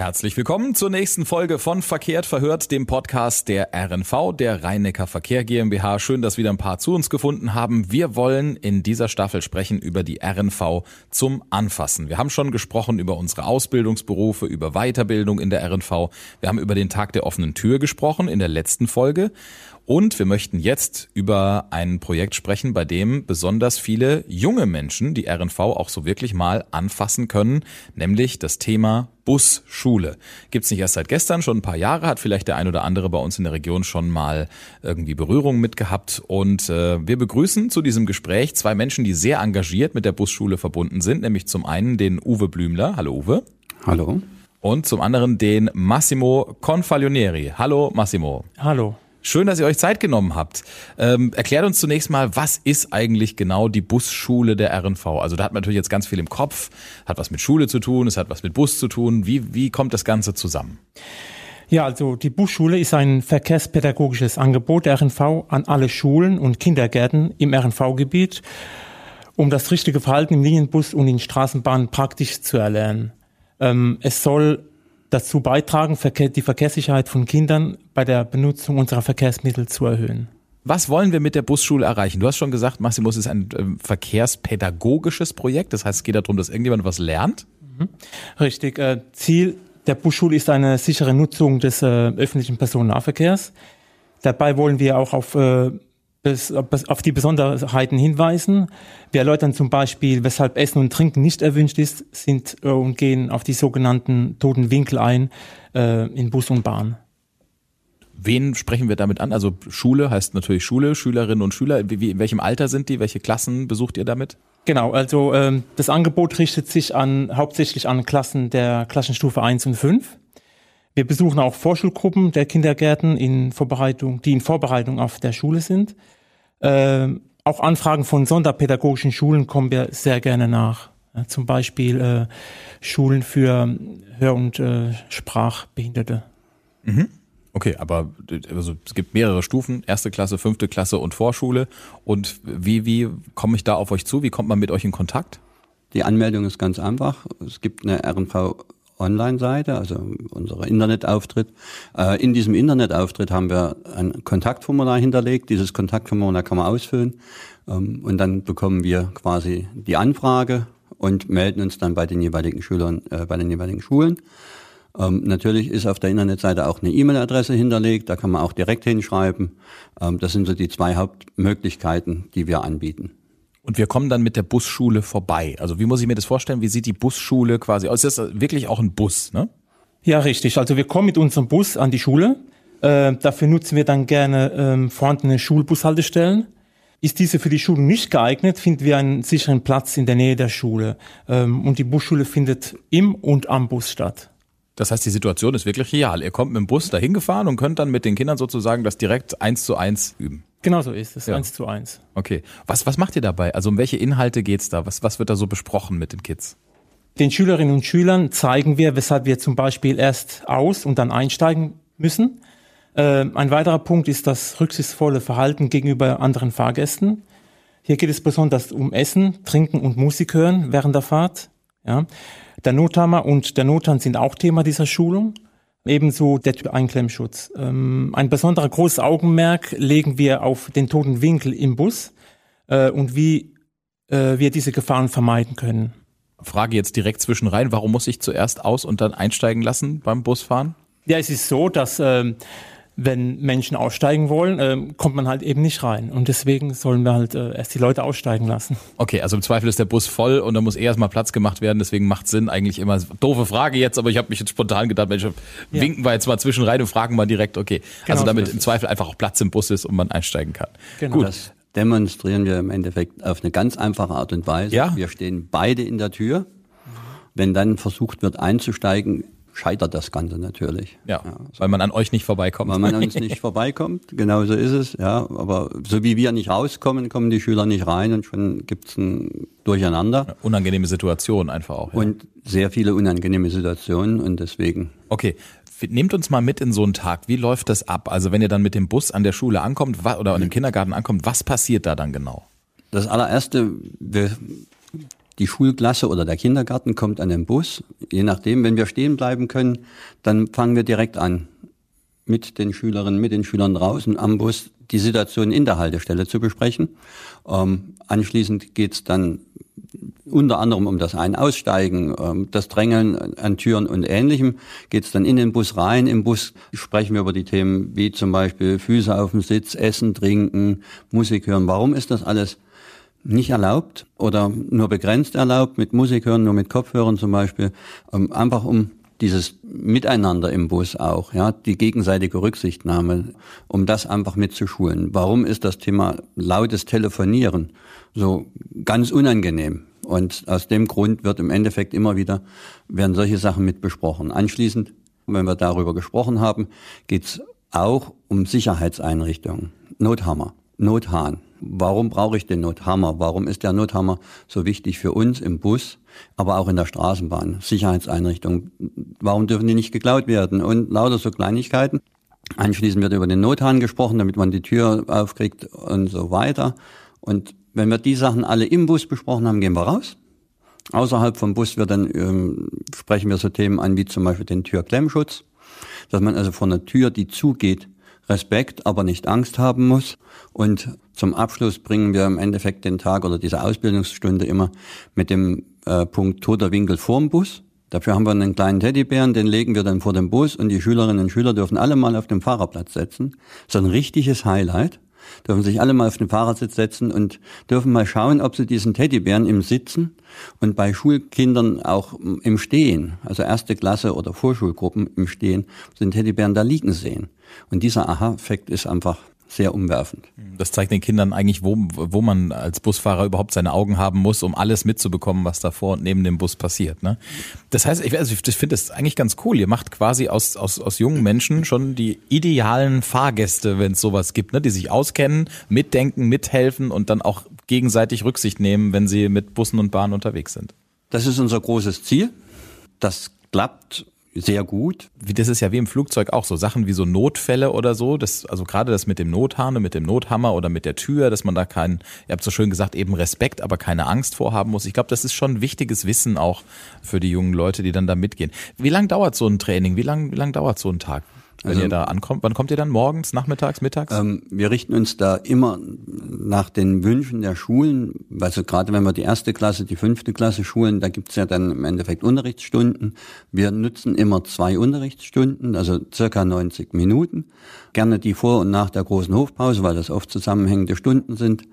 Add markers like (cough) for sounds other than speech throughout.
Herzlich willkommen zur nächsten Folge von Verkehrt verhört, dem Podcast der RNV, der Rhein-Neckar Verkehr GmbH. Schön, dass wieder ein paar zu uns gefunden haben. Wir wollen in dieser Staffel sprechen über die RNV zum Anfassen. Wir haben schon gesprochen über unsere Ausbildungsberufe, über Weiterbildung in der RNV. Wir haben über den Tag der offenen Tür gesprochen in der letzten Folge. Und wir möchten jetzt über ein Projekt sprechen, bei dem besonders viele junge Menschen die RNV auch so wirklich mal anfassen können, nämlich das Thema Busschule. Gibt's nicht erst seit gestern, schon ein paar Jahre, hat vielleicht der ein oder andere bei uns in der Region schon mal irgendwie Berührung mit gehabt. Und äh, wir begrüßen zu diesem Gespräch zwei Menschen, die sehr engagiert mit der Busschule verbunden sind, nämlich zum einen den Uwe Blümler. Hallo Uwe. Hallo. Und zum anderen den Massimo Confaglionieri. Hallo Massimo. Hallo. Schön, dass ihr euch Zeit genommen habt. Ähm, erklärt uns zunächst mal, was ist eigentlich genau die Busschule der RNV? Also da hat man natürlich jetzt ganz viel im Kopf, hat was mit Schule zu tun, es hat was mit Bus zu tun. Wie, wie kommt das Ganze zusammen? Ja, also die Busschule ist ein verkehrspädagogisches Angebot der RNV an alle Schulen und Kindergärten im RNV-Gebiet, um das richtige Verhalten im Linienbus und in Straßenbahnen praktisch zu erlernen. Ähm, es soll dazu beitragen, die Verkehrssicherheit von Kindern bei der Benutzung unserer Verkehrsmittel zu erhöhen. Was wollen wir mit der Busschule erreichen? Du hast schon gesagt, Maximus ist ein äh, verkehrspädagogisches Projekt. Das heißt, es geht darum, dass irgendjemand was lernt. Mhm. Richtig. Äh, Ziel der Busschule ist eine sichere Nutzung des äh, öffentlichen Personennahverkehrs. Dabei wollen wir auch auf auf die Besonderheiten hinweisen. Wir erläutern zum Beispiel, weshalb Essen und Trinken nicht erwünscht ist, sind äh, und gehen auf die sogenannten toten Winkel ein äh, in Bus und Bahn. Wen sprechen wir damit an? Also Schule heißt natürlich Schule, Schülerinnen und Schüler. Wie, in welchem Alter sind die? Welche Klassen besucht ihr damit? Genau, also ähm, das Angebot richtet sich an hauptsächlich an Klassen der Klassenstufe 1 und 5. Wir besuchen auch Vorschulgruppen der Kindergärten in Vorbereitung, die in Vorbereitung auf der Schule sind. Ähm, auch Anfragen von sonderpädagogischen Schulen kommen wir sehr gerne nach. Ja, zum Beispiel äh, Schulen für Hör- und äh, Sprachbehinderte. Mhm. Okay, aber also, es gibt mehrere Stufen, erste Klasse, fünfte Klasse und Vorschule. Und wie, wie komme ich da auf euch zu? Wie kommt man mit euch in Kontakt? Die Anmeldung ist ganz einfach. Es gibt eine RNV Online-Seite, also unser Internetauftritt. Äh, in diesem Internetauftritt haben wir ein Kontaktformular hinterlegt. Dieses Kontaktformular kann man ausfüllen ähm, und dann bekommen wir quasi die Anfrage und melden uns dann bei den jeweiligen Schülern, äh, bei den jeweiligen Schulen. Ähm, natürlich ist auf der Internetseite auch eine E-Mail-Adresse hinterlegt, da kann man auch direkt hinschreiben. Ähm, das sind so die zwei Hauptmöglichkeiten, die wir anbieten. Und wir kommen dann mit der Busschule vorbei. Also wie muss ich mir das vorstellen? Wie sieht die Busschule quasi aus? Ist das wirklich auch ein Bus, ne? Ja, richtig. Also wir kommen mit unserem Bus an die Schule. Äh, dafür nutzen wir dann gerne ähm, vorhandene Schulbushaltestellen. Ist diese für die Schule nicht geeignet, finden wir einen sicheren Platz in der Nähe der Schule. Ähm, und die Busschule findet im und am Bus statt. Das heißt, die Situation ist wirklich real. Ihr kommt mit dem Bus dahin gefahren und könnt dann mit den Kindern sozusagen das direkt eins zu eins üben. Genau so ist es, ja. eins zu eins. Okay. Was, was macht ihr dabei? Also um welche Inhalte geht's da? Was, was wird da so besprochen mit den Kids? Den Schülerinnen und Schülern zeigen wir, weshalb wir zum Beispiel erst aus und dann einsteigen müssen. Äh, ein weiterer Punkt ist das rücksichtsvolle Verhalten gegenüber anderen Fahrgästen. Hier geht es besonders um Essen, Trinken und Musik hören während der Fahrt. Ja. Der Nothammer und der Nothahn sind auch Thema dieser Schulung. Ebenso der Einklemmschutz. Ähm, ein besonderer großes Augenmerk legen wir auf den toten Winkel im Bus äh, und wie äh, wir diese Gefahren vermeiden können. Frage jetzt direkt zwischen rein, warum muss ich zuerst aus und dann einsteigen lassen beim Busfahren? Ja, es ist so, dass ähm, wenn Menschen aussteigen wollen, äh, kommt man halt eben nicht rein. Und deswegen sollen wir halt äh, erst die Leute aussteigen lassen. Okay, also im Zweifel ist der Bus voll und da muss eh erstmal Platz gemacht werden. Deswegen macht Sinn eigentlich immer. Doofe Frage jetzt, aber ich habe mich jetzt spontan gedacht, Mensch, ja. winken wir jetzt mal zwischen rein und fragen mal direkt, okay. Genau also damit so im Zweifel einfach auch Platz im Bus ist und man einsteigen kann. Genau. Gut. Das demonstrieren wir im Endeffekt auf eine ganz einfache Art und Weise. Ja? Wir stehen beide in der Tür. Wenn dann versucht wird einzusteigen, scheitert das Ganze natürlich. Ja, ja so. weil man an euch nicht vorbeikommt. Weil man an uns nicht (laughs) vorbeikommt, genau so ist es, ja. Aber so wie wir nicht rauskommen, kommen die Schüler nicht rein und schon gibt's ein Durcheinander. Ja, unangenehme Situation einfach auch. Ja. Und sehr viele unangenehme Situationen und deswegen. Okay, Nehmt uns mal mit in so einen Tag. Wie läuft das ab? Also wenn ihr dann mit dem Bus an der Schule ankommt oder an dem Kindergarten ankommt, was passiert da dann genau? Das allererste, wir die Schulklasse oder der Kindergarten kommt an den Bus. Je nachdem, wenn wir stehen bleiben können, dann fangen wir direkt an, mit den Schülerinnen, mit den Schülern draußen am Bus die Situation in der Haltestelle zu besprechen. Ähm, anschließend geht's dann unter anderem um das Ein-Aussteigen, ähm, das Drängeln an Türen und Ähnlichem. Geht's dann in den Bus rein. Im Bus sprechen wir über die Themen wie zum Beispiel Füße auf dem Sitz, Essen, Trinken, Musik hören. Warum ist das alles nicht erlaubt oder nur begrenzt erlaubt mit Musik hören, nur mit Kopfhörern zum Beispiel? Ähm, einfach um dieses Miteinander im Bus auch, ja, die gegenseitige Rücksichtnahme, um das einfach mitzuschulen. Warum ist das Thema lautes Telefonieren so ganz unangenehm? Und aus dem Grund wird im Endeffekt immer wieder, werden solche Sachen mit besprochen. Anschließend, wenn wir darüber gesprochen haben, geht's auch um Sicherheitseinrichtungen. Nothammer, Nothahn. Warum brauche ich den Nothammer? Warum ist der Nothammer so wichtig für uns im Bus, aber auch in der Straßenbahn? Sicherheitseinrichtungen. Warum dürfen die nicht geklaut werden? Und lauter so Kleinigkeiten. Anschließend wird über den Nothahn gesprochen, damit man die Tür aufkriegt und so weiter. Und wenn wir die Sachen alle im Bus besprochen haben, gehen wir raus. Außerhalb vom Bus wird dann, ähm, sprechen wir so Themen an wie zum Beispiel den Türklemmschutz, dass man also vor einer Tür, die zugeht, Respekt, aber nicht Angst haben muss. Und zum Abschluss bringen wir im Endeffekt den Tag oder diese Ausbildungsstunde immer mit dem äh, Punkt toter Winkel vorm Bus. Dafür haben wir einen kleinen Teddybären, den legen wir dann vor dem Bus und die Schülerinnen und Schüler dürfen alle mal auf dem Fahrerplatz setzen. So ein richtiges Highlight. Dürfen sich alle mal auf den Fahrersitz setzen und dürfen mal schauen, ob sie diesen Teddybären im Sitzen und bei Schulkindern auch im Stehen, also erste Klasse oder Vorschulgruppen im Stehen, den Teddybären da liegen sehen. Und dieser Aha-Effekt ist einfach sehr umwerfend. Das zeigt den Kindern eigentlich, wo, wo man als Busfahrer überhaupt seine Augen haben muss, um alles mitzubekommen, was da vor und neben dem Bus passiert. Ne? Das heißt, ich, also ich finde das eigentlich ganz cool. Ihr macht quasi aus, aus, aus jungen Menschen schon die idealen Fahrgäste, wenn es sowas gibt, ne? die sich auskennen, mitdenken, mithelfen und dann auch gegenseitig Rücksicht nehmen, wenn sie mit Bussen und Bahnen unterwegs sind. Das ist unser großes Ziel. Das klappt sehr gut. Das ist ja wie im Flugzeug auch so Sachen wie so Notfälle oder so. Das, also gerade das mit dem Nothahn, mit dem Nothammer oder mit der Tür, dass man da keinen, ihr habt so schön gesagt, eben Respekt, aber keine Angst vorhaben muss. Ich glaube, das ist schon wichtiges Wissen auch für die jungen Leute, die dann da mitgehen. Wie lang dauert so ein Training? Wie lang, wie lang dauert so ein Tag? Wenn also, ihr da ankommt, wann kommt ihr dann morgens, nachmittags, mittags? Ähm, wir richten uns da immer nach den Wünschen der Schulen. Also gerade wenn wir die erste Klasse, die fünfte Klasse schulen, da gibt's ja dann im Endeffekt Unterrichtsstunden. Wir nutzen immer zwei Unterrichtsstunden, also circa 90 Minuten. Gerne die vor und nach der großen Hofpause, weil das oft zusammenhängende Stunden sind.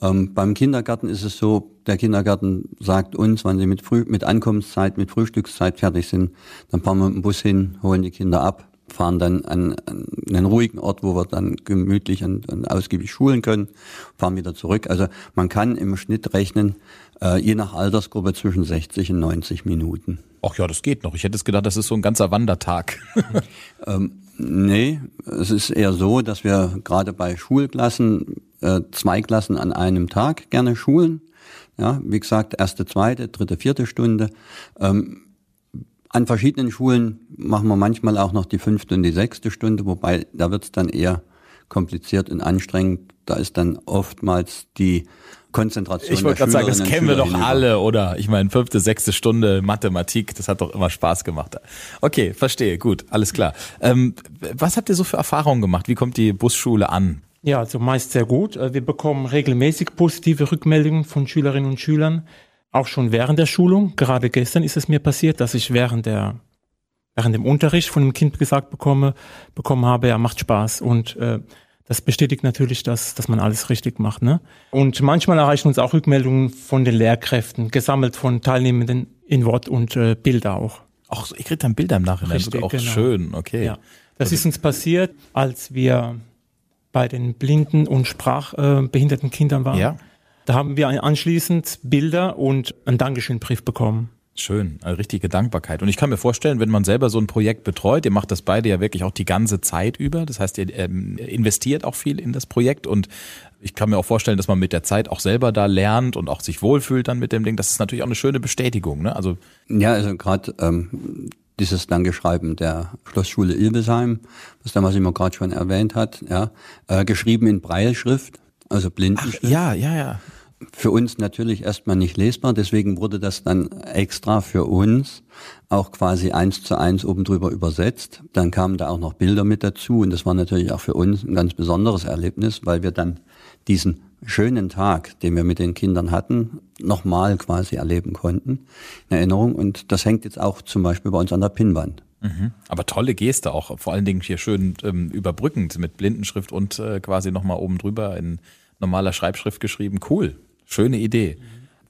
Ähm, beim Kindergarten ist es so, der Kindergarten sagt uns, wann sie mit, Früh mit Ankommenszeit, mit Frühstückszeit fertig sind, dann fahren wir mit dem Bus hin, holen die Kinder ab fahren dann an, an einen ruhigen Ort, wo wir dann gemütlich und, und ausgiebig schulen können, fahren wieder zurück. Also man kann im Schnitt rechnen, äh, je nach Altersgruppe zwischen 60 und 90 Minuten. Ach ja, das geht noch. Ich hätte es gedacht, das ist so ein ganzer Wandertag. (laughs) ähm, nee, es ist eher so, dass wir gerade bei Schulklassen äh, zwei Klassen an einem Tag gerne schulen. Ja, wie gesagt, erste, zweite, dritte, vierte Stunde. Ähm, an verschiedenen Schulen machen wir manchmal auch noch die fünfte und die sechste Stunde, wobei da wird es dann eher kompliziert und anstrengend. Da ist dann oftmals die Konzentration. Ich wollte gerade sagen, das kennen wir doch hinüber. alle, oder? Ich meine, fünfte, sechste Stunde Mathematik, das hat doch immer Spaß gemacht. Okay, verstehe, gut, alles klar. Ähm, was habt ihr so für Erfahrungen gemacht? Wie kommt die Busschule an? Ja, also meist sehr gut. Äh, wir bekommen regelmäßig positive Rückmeldungen von Schülerinnen und Schülern auch schon während der Schulung. Gerade gestern ist es mir passiert, dass ich während der während dem Unterricht von dem Kind gesagt bekomme, bekommen habe, ja, macht Spaß. Und äh, das bestätigt natürlich, dass, dass man alles richtig macht. Ne? Und manchmal erreichen uns auch Rückmeldungen von den Lehrkräften, gesammelt von Teilnehmenden in Wort und äh, Bilder auch. Auch ihr kriegt dann Bilder im Nachhinein, richtig, auch genau. schön, okay. Ja. Das also, ist uns passiert, als wir bei den blinden und sprachbehinderten Kindern waren. Ja. Da haben wir anschließend Bilder und einen Dankeschönbrief bekommen. Schön, eine richtige Dankbarkeit. Und ich kann mir vorstellen, wenn man selber so ein Projekt betreut, ihr macht das beide ja wirklich auch die ganze Zeit über. Das heißt, ihr ähm, investiert auch viel in das Projekt und ich kann mir auch vorstellen, dass man mit der Zeit auch selber da lernt und auch sich wohlfühlt dann mit dem Ding. Das ist natürlich auch eine schöne Bestätigung. Ne? Also ja, also gerade ähm, dieses Dankeschreiben der Schlossschule Ilbesheim, was damals immer gerade schon erwähnt hat, ja, äh, geschrieben in Breilschrift, also Blindenschrift. Ach, ja, ja, ja für uns natürlich erstmal nicht lesbar, deswegen wurde das dann extra für uns auch quasi eins zu eins oben drüber übersetzt. Dann kamen da auch noch Bilder mit dazu und das war natürlich auch für uns ein ganz besonderes Erlebnis, weil wir dann diesen schönen Tag, den wir mit den Kindern hatten, nochmal quasi erleben konnten in Erinnerung. Und das hängt jetzt auch zum Beispiel bei uns an der Pinnwand. Mhm. Aber tolle Geste auch, vor allen Dingen hier schön ähm, überbrückend mit Blindenschrift und äh, quasi nochmal oben drüber in normaler Schreibschrift geschrieben. Cool, schöne Idee.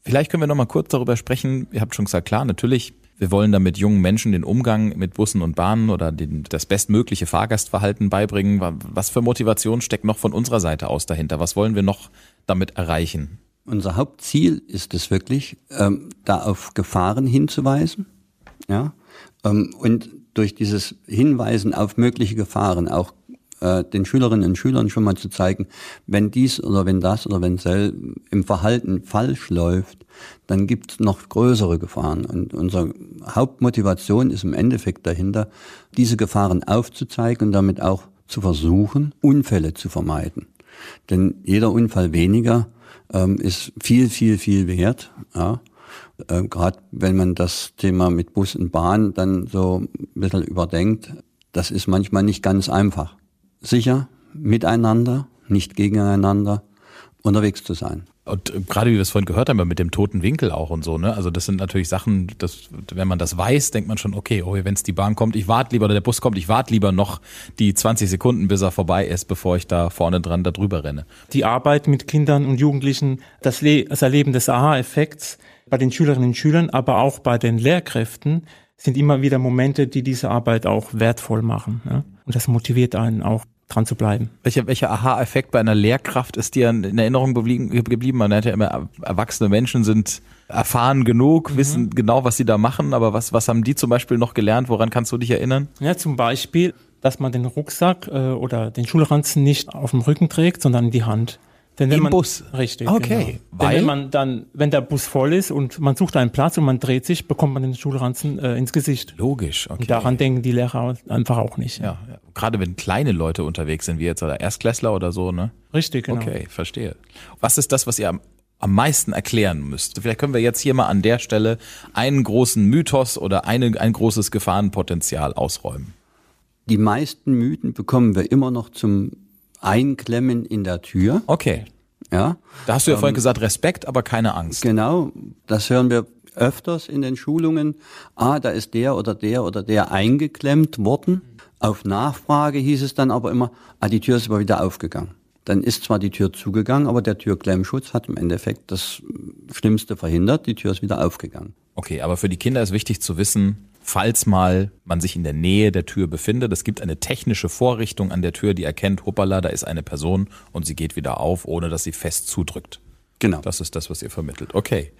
Vielleicht können wir nochmal kurz darüber sprechen. Ihr habt schon gesagt, klar, natürlich wir wollen damit jungen Menschen den Umgang mit Bussen und Bahnen oder den, das bestmögliche Fahrgastverhalten beibringen. Was für Motivation steckt noch von unserer Seite aus dahinter? Was wollen wir noch damit erreichen? Unser Hauptziel ist es wirklich, ähm, da auf Gefahren hinzuweisen, ja, ähm, und durch dieses Hinweisen auf mögliche Gefahren auch äh, den Schülerinnen und Schülern schon mal zu zeigen, wenn dies oder wenn das oder wenn sel im Verhalten falsch läuft, dann gibt es noch größere Gefahren. Und unsere Hauptmotivation ist im Endeffekt dahinter, diese Gefahren aufzuzeigen und damit auch zu versuchen, Unfälle zu vermeiden. Denn jeder Unfall weniger ähm, ist viel, viel, viel wert. Ja. Äh, Gerade wenn man das Thema mit Bus und Bahn dann so ein bisschen überdenkt, das ist manchmal nicht ganz einfach sicher miteinander, nicht gegeneinander unterwegs zu sein. Und äh, gerade wie wir es vorhin gehört haben, mit dem toten Winkel auch und so, ne? Also das sind natürlich Sachen, das, wenn man das weiß, denkt man schon, okay, oh, wenn es die Bahn kommt, ich warte lieber, oder der Bus kommt, ich warte lieber noch die 20 Sekunden, bis er vorbei ist, bevor ich da vorne dran da drüber renne. Die Arbeit mit Kindern und Jugendlichen, das, Le das Erleben des Aha-Effekts bei den Schülerinnen und Schülern, aber auch bei den Lehrkräften, sind immer wieder Momente, die diese Arbeit auch wertvoll machen. Ne? Und das motiviert einen auch dran zu bleiben. Welcher, welcher Aha-Effekt bei einer Lehrkraft ist dir in Erinnerung geblieben? Man hat ja immer, erwachsene Menschen sind erfahren genug, mhm. wissen genau, was sie da machen, aber was, was haben die zum Beispiel noch gelernt? Woran kannst du dich erinnern? Ja, zum Beispiel, dass man den Rucksack äh, oder den Schulranzen nicht auf dem Rücken trägt, sondern in die Hand. Denn wenn Im man, Bus? Richtig. Okay. Genau. Weil? wenn man dann, wenn der Bus voll ist und man sucht einen Platz und man dreht sich, bekommt man den Schulranzen äh, ins Gesicht. Logisch, okay. Und daran denken die Lehrer einfach auch nicht. Ja, ja. gerade wenn kleine Leute unterwegs sind, wie jetzt oder Erstklässler oder so, ne? Richtig, genau. Okay, verstehe. Was ist das, was ihr am, am meisten erklären müsst? Vielleicht können wir jetzt hier mal an der Stelle einen großen Mythos oder eine, ein großes Gefahrenpotenzial ausräumen. Die meisten Mythen bekommen wir immer noch zum Einklemmen in der Tür. Okay. Ja. Da hast du ja ähm, vorhin gesagt, Respekt, aber keine Angst. Genau, das hören wir öfters in den Schulungen. Ah, da ist der oder der oder der eingeklemmt worden. Auf Nachfrage hieß es dann aber immer, ah, die Tür ist aber wieder aufgegangen. Dann ist zwar die Tür zugegangen, aber der Türklemmschutz hat im Endeffekt das Schlimmste verhindert. Die Tür ist wieder aufgegangen. Okay, aber für die Kinder ist wichtig zu wissen, falls mal man sich in der Nähe der Tür befindet. Es gibt eine technische Vorrichtung an der Tür, die erkennt, hoppala, da ist eine Person und sie geht wieder auf, ohne dass sie fest zudrückt. Genau. Das ist das, was ihr vermittelt. Okay.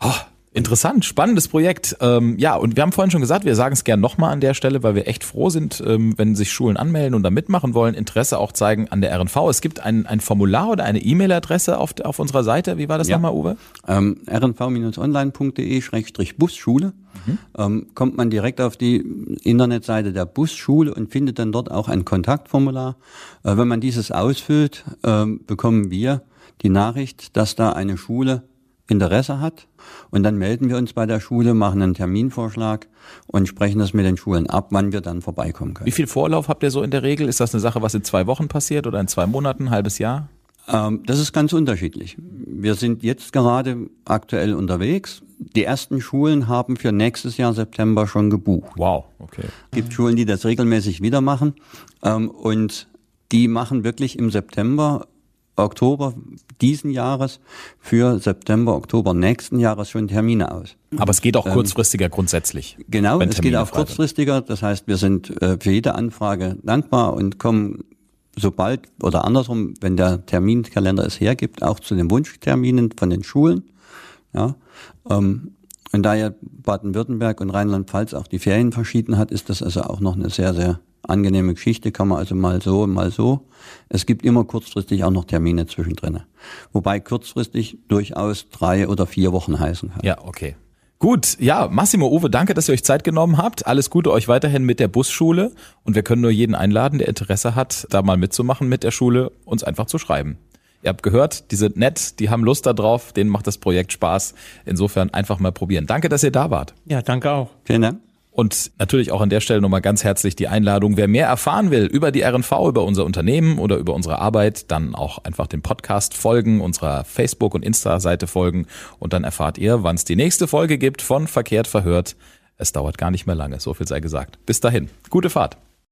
Oh, Interessant, spannendes Projekt. Ähm, ja, und wir haben vorhin schon gesagt, wir sagen es gern nochmal an der Stelle, weil wir echt froh sind, ähm, wenn sich Schulen anmelden und da mitmachen wollen, Interesse auch zeigen an der RNV. Es gibt ein, ein Formular oder eine E-Mail-Adresse auf, auf unserer Seite. Wie war das ja. nochmal, Uwe? Ähm, rnv-online.de-busschule. Mhm. Ähm, kommt man direkt auf die Internetseite der Busschule und findet dann dort auch ein Kontaktformular. Äh, wenn man dieses ausfüllt, äh, bekommen wir die Nachricht, dass da eine Schule Interesse hat. Und dann melden wir uns bei der Schule, machen einen Terminvorschlag und sprechen das mit den Schulen ab, wann wir dann vorbeikommen können. Wie viel Vorlauf habt ihr so in der Regel? Ist das eine Sache, was in zwei Wochen passiert oder in zwei Monaten, ein halbes Jahr? Ähm, das ist ganz unterschiedlich. Wir sind jetzt gerade aktuell unterwegs. Die ersten Schulen haben für nächstes Jahr September schon gebucht. Wow, okay. Es gibt Schulen, die das regelmäßig wieder machen. Ähm, und die machen wirklich im September Oktober diesen Jahres für September, Oktober nächsten Jahres schon Termine aus. Aber es geht auch ähm, kurzfristiger ähm, grundsätzlich. Genau, es geht auch kurzfristiger. Das heißt, wir sind äh, für jede Anfrage dankbar und kommen sobald oder andersrum, wenn der Terminkalender es hergibt, auch zu den Wunschterminen von den Schulen. Ja, ähm, und da ja Baden-Württemberg und Rheinland-Pfalz auch die Ferien verschieden hat, ist das also auch noch eine sehr, sehr angenehme Geschichte, kann man also mal so, mal so. Es gibt immer kurzfristig auch noch Termine zwischendrin. Wobei kurzfristig durchaus drei oder vier Wochen heißen kann. Ja, okay. Gut, ja, Massimo, Uwe, danke, dass ihr euch Zeit genommen habt. Alles Gute euch weiterhin mit der Busschule. Und wir können nur jeden einladen, der Interesse hat, da mal mitzumachen mit der Schule, uns einfach zu schreiben. Ihr habt gehört, die sind nett, die haben Lust darauf, denen macht das Projekt Spaß. Insofern einfach mal probieren. Danke, dass ihr da wart. Ja, danke auch. Vielen Dank. Und natürlich auch an der Stelle nochmal ganz herzlich die Einladung, wer mehr erfahren will über die RNV, über unser Unternehmen oder über unsere Arbeit, dann auch einfach dem Podcast folgen, unserer Facebook- und Insta-Seite folgen und dann erfahrt ihr, wann es die nächste Folge gibt von Verkehrt verhört. Es dauert gar nicht mehr lange, so viel sei gesagt. Bis dahin, gute Fahrt.